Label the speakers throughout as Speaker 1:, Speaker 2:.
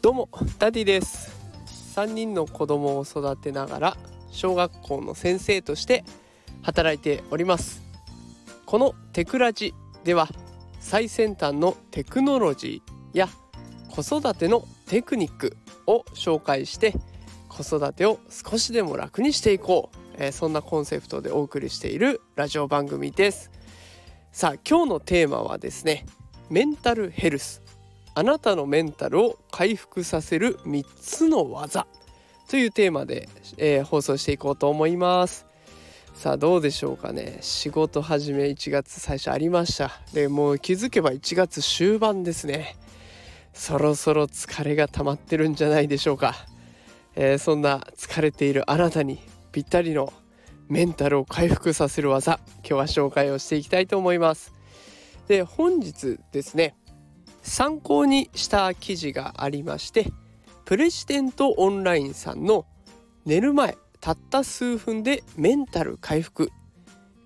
Speaker 1: どうもダディです。3人の子供を育てながら小学校の先生として働いております。このテクラジでは最先端のテクノロジーや子育てのテクニックを紹介して子育てを少しでも楽にしていこう、えー、そんなコンセプトでお送りしているラジオ番組です。さあ今日のテーマはですねメンタルヘルス。あなたのメンタルを回復させる3つの技というテーマで、えー、放送していこうと思います。さあどうでしょうかね。仕事始め1月最初ありました。でもう気づけば1月終盤ですね。そろそろ疲れが溜まってるんじゃないでしょうか、えー、そんな疲れているあなたにぴったりのメンタルを回復させる技今日は紹介をしていきたいと思います。で本日ですね参考にした記事がありましてプレジデントオンラインさんの寝る前たった数分でメンタル回復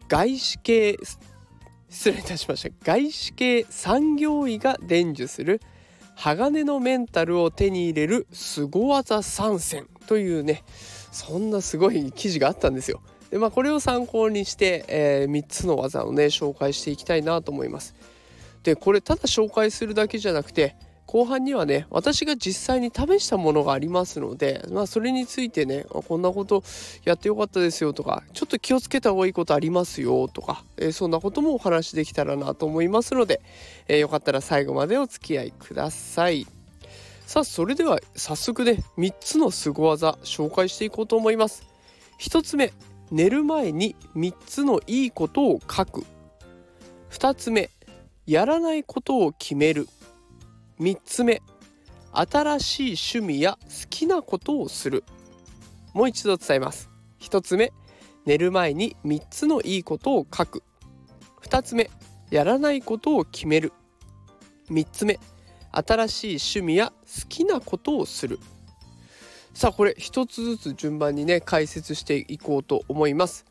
Speaker 1: 外資系失礼いたしました外資系産業医が伝授する鋼のメンタルを手に入れる凄技参戦というねそんなすごい記事があったんですよ。でまあこれを参考にして、えー、3つの技をね紹介していきたいなと思います。でこれただ紹介するだけじゃなくて後半にはね私が実際に試したものがありますのでまあそれについてねこんなことやってよかったですよとかちょっと気をつけた方がいいことありますよとか、えー、そんなこともお話できたらなと思いますので、えー、よかったら最後までお付き合いください。さあそれでは早速ね3つの凄技紹介していこうと思います。1つ目寝る前に3つのいいことを書く2つ目やらないことを決める。3つ目。新しい趣味や好きなことをする。もう一度伝えます。1つ目。寝る前に3つのいいことを書く。2つ目。やらないことを決める。3つ目。新しい趣味や好きなことをする。さあこれ一つずつ順番にね解説していこうと思います。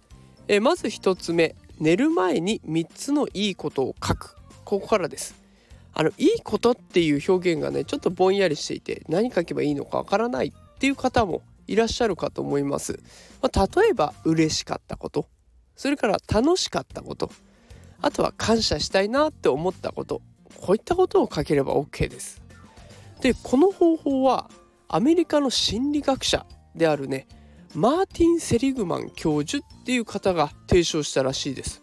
Speaker 1: えまず1つ目。寝る前に3つのいいことを書く。ここからです。あのいいことっていう表現がねちょっとぼんやりしていて何書けばいいのかわからないっていう方もいらっしゃるかと思います、まあ、例えば嬉しかったこと。それから楽しかったこと。あとは感謝したいなって思ったこと。こういったことを書ければ OK です。でこの方法はアメリカの心理学者であるねマーティン・セリグマン教授っていう方が提唱したらしいです。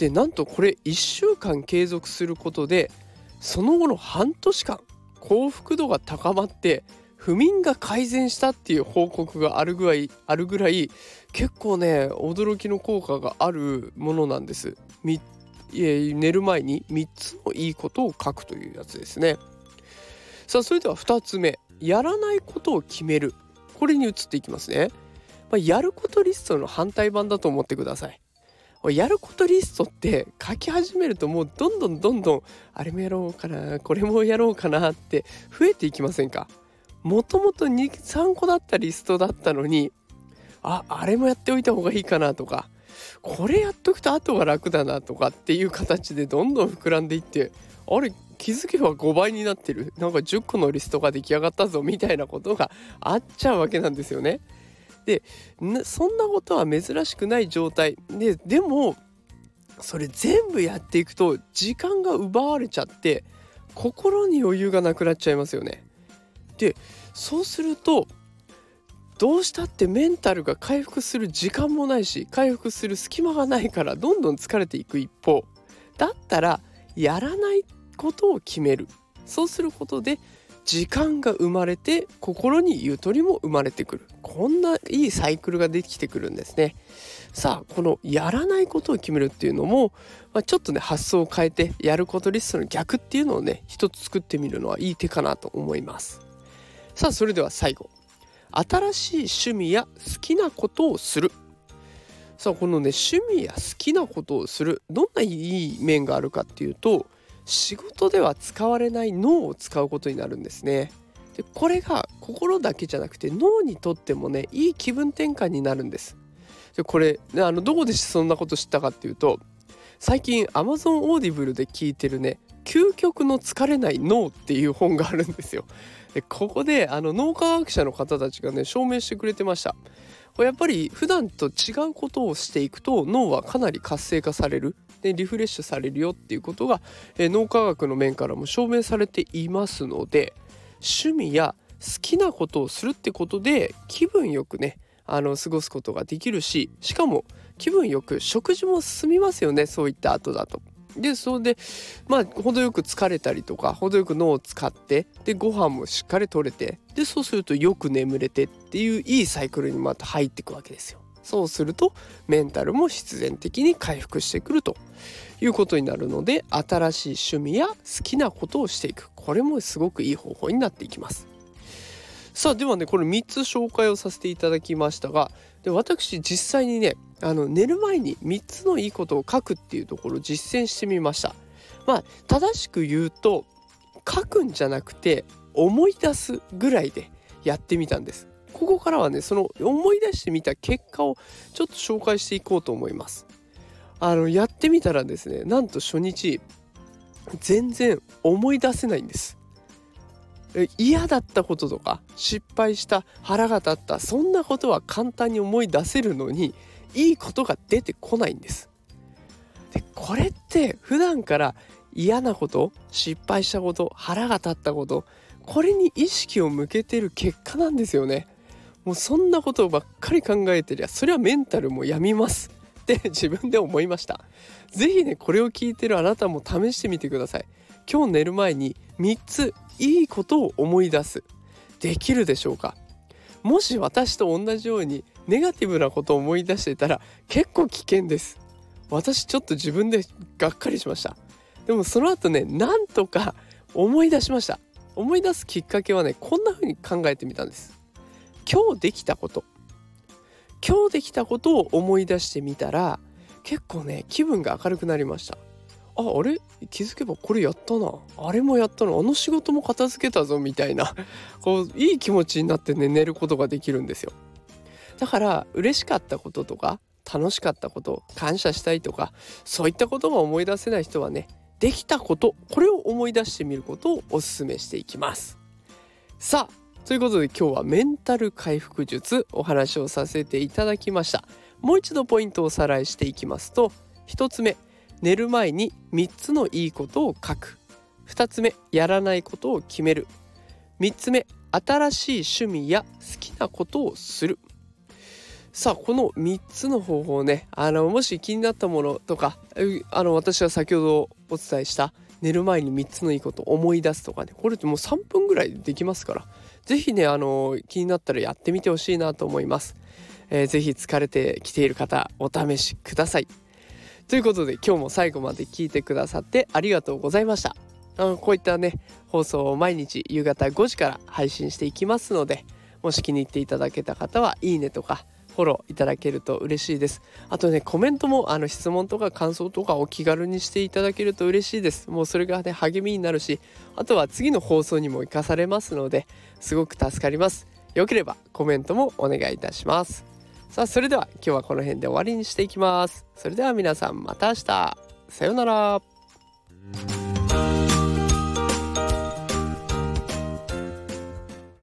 Speaker 1: でなんとこれ1週間継続することでその後の半年間幸福度が高まって不眠が改善したっていう報告があるぐらいあるぐらい結構ね驚きの効果があるものなんです。み寝る前に3つのいいことを書くというやつですね。さあそれでは2つ目やらないことを決めるこれに移っていきますね。まあ、やることリストの反対版だと思ってください。やることリストって書き始めるともうどんどんどんどんあれもやろうかなこれもやろうかなって増えていきませんか？もともと23個だったリストだったのにああれもやっておいた方がいいかなとかこれやっとくと後が楽だなとかっていう形でどんどん膨らんでいってあれ気づけば5倍になってるなんか10個のリストが出来上がったぞみたいなことがあっちゃうわけなんですよね。でそんなことは珍しくない状態。ででもそれ全部やっていくと時間が奪われちゃって心に余裕がなくなっちゃいますよね。でそうするとどうしたってメンタルが回復する時間もないし回復する隙間がないからどんどん疲れていく一方。だったらやらないことを決める。そうすることで時間が生まれて心にゆとりも生まれてくる。こんないいサイクルができてくるんですね。さあこのやらないことを決めるっていうのも、まあ、ちょっとね発想を変えてやることリストの逆っていうのをね一つ作ってみるのはいい手かなと思います。さあそれでは最後。新しい趣味や好きなことをする。さあこのね趣味や好きなことをする。どんないい面があるかっていうと仕事では使われない脳を使うことになるんですね。でこれが心だけじゃなくて脳にとってもねいい気分転換になるんです。でこれあのどこでそんなこと知ったかっていうと最近 Amazon Audible で聞いてるね究極の疲れない脳っていう本があるんですよ。でここであの脳科学者の方たちがね証明してくれてました。やっぱり普段と違うことをしていくと脳はかなり活性化されるでリフレッシュされるよっていうことが、え脳科学の面からも証明されていますので趣味や好きなことをするってことで気分よくねあの過ごすことができるししかも気分よく食事も進みますよねそういった後だと。でそれでまあ程よく疲れたりとか程よく脳を使ってでご飯もしっかりとれてでそうするとよく眠れてっていういいサイクルにまた入っていくわけですよ。そうするとメンタルも必然的に回復してくるということになるので新しい趣味や好きなことをしていく。これもすごくいい方法になっていきます。さあではねこれ3つ紹介をさせていただきましたがで私実際にねあの寝る前に3つのいいことを書くっていうところを実践してみました。まあ正しく言うと書くんじゃなくて思い出すぐらいでやってみたんです。ここからはねその思い出してみた結果をちょっと紹介していこうと思いますあのやってみたらですねなんと初日全然思い出せないんです嫌だったこととか失敗した腹が立ったそんなことは簡単に思い出せるのにいいことが出てこないんです。でこれって普段から嫌なこと失敗したこと腹が立ったことこれに意識を向けてる結果なんですよね。もうそんなことばっかり考えてりゃそれはメンタルもやみます。って自分で思いました。是非ねこれを聞いてるあなたも試してみてください。今日寝る前に3ついいことを思い出す。できるでしょうか？もし私と同じようにネガティブなことを思い出してたら結構危険です。私ちょっと自分でがっかりしました。でもその後ねなんとか思い出しました。思い出すきっかけはねこんな風に考えてみたんです。今日できたこと。今日できたことを思い出してみたら結構ね気分が明るくなりました。ああれ？気づけばこれやったな。あれもやったのあの仕事も片付けたぞみたいな。こういい気持ちになってね寝ることができるんですよ。だから嬉しかったこととか楽しかったこと感謝したいとかそういったことが思い出せない人はねできたことこれを思い出してみることをお勧めしていきます。さあということで今日はメンタル回復術お話をさせていただきました。もう一度ポイントをおさらいしていきますと1つ目寝る前に3つのいいことを書く。2つ目やらないことを決める。3つ目新しい趣味や好きなことをする。さあこの3つの方法ねあのもし気になったものとかあの私は先ほどお伝えした寝る前に3つのいいこと思い出すとかね。これってもう3分ぐらいできますから。是非ねあの気になったらやってみてほしいなと思います、えー、ぜ疲れてきている方お試しください。ということで今日も最後まで聞いてくださってありがとうございました。あこういったね放送を毎日夕方5時から配信していきますのでもし気に入っていただけた方はいいねとかフォローいただけると嬉しいです。あとねコメントもあの質問とか感想とかお気軽にしていただけると嬉しいです。もうそれがね励みになるしあとは次の放送にも生かされますのですごく助かります。よければコメントもお願いいたします。さあそれでは今日はこの辺で終わりにしていきます。それでは皆さんまた明日。さようなら。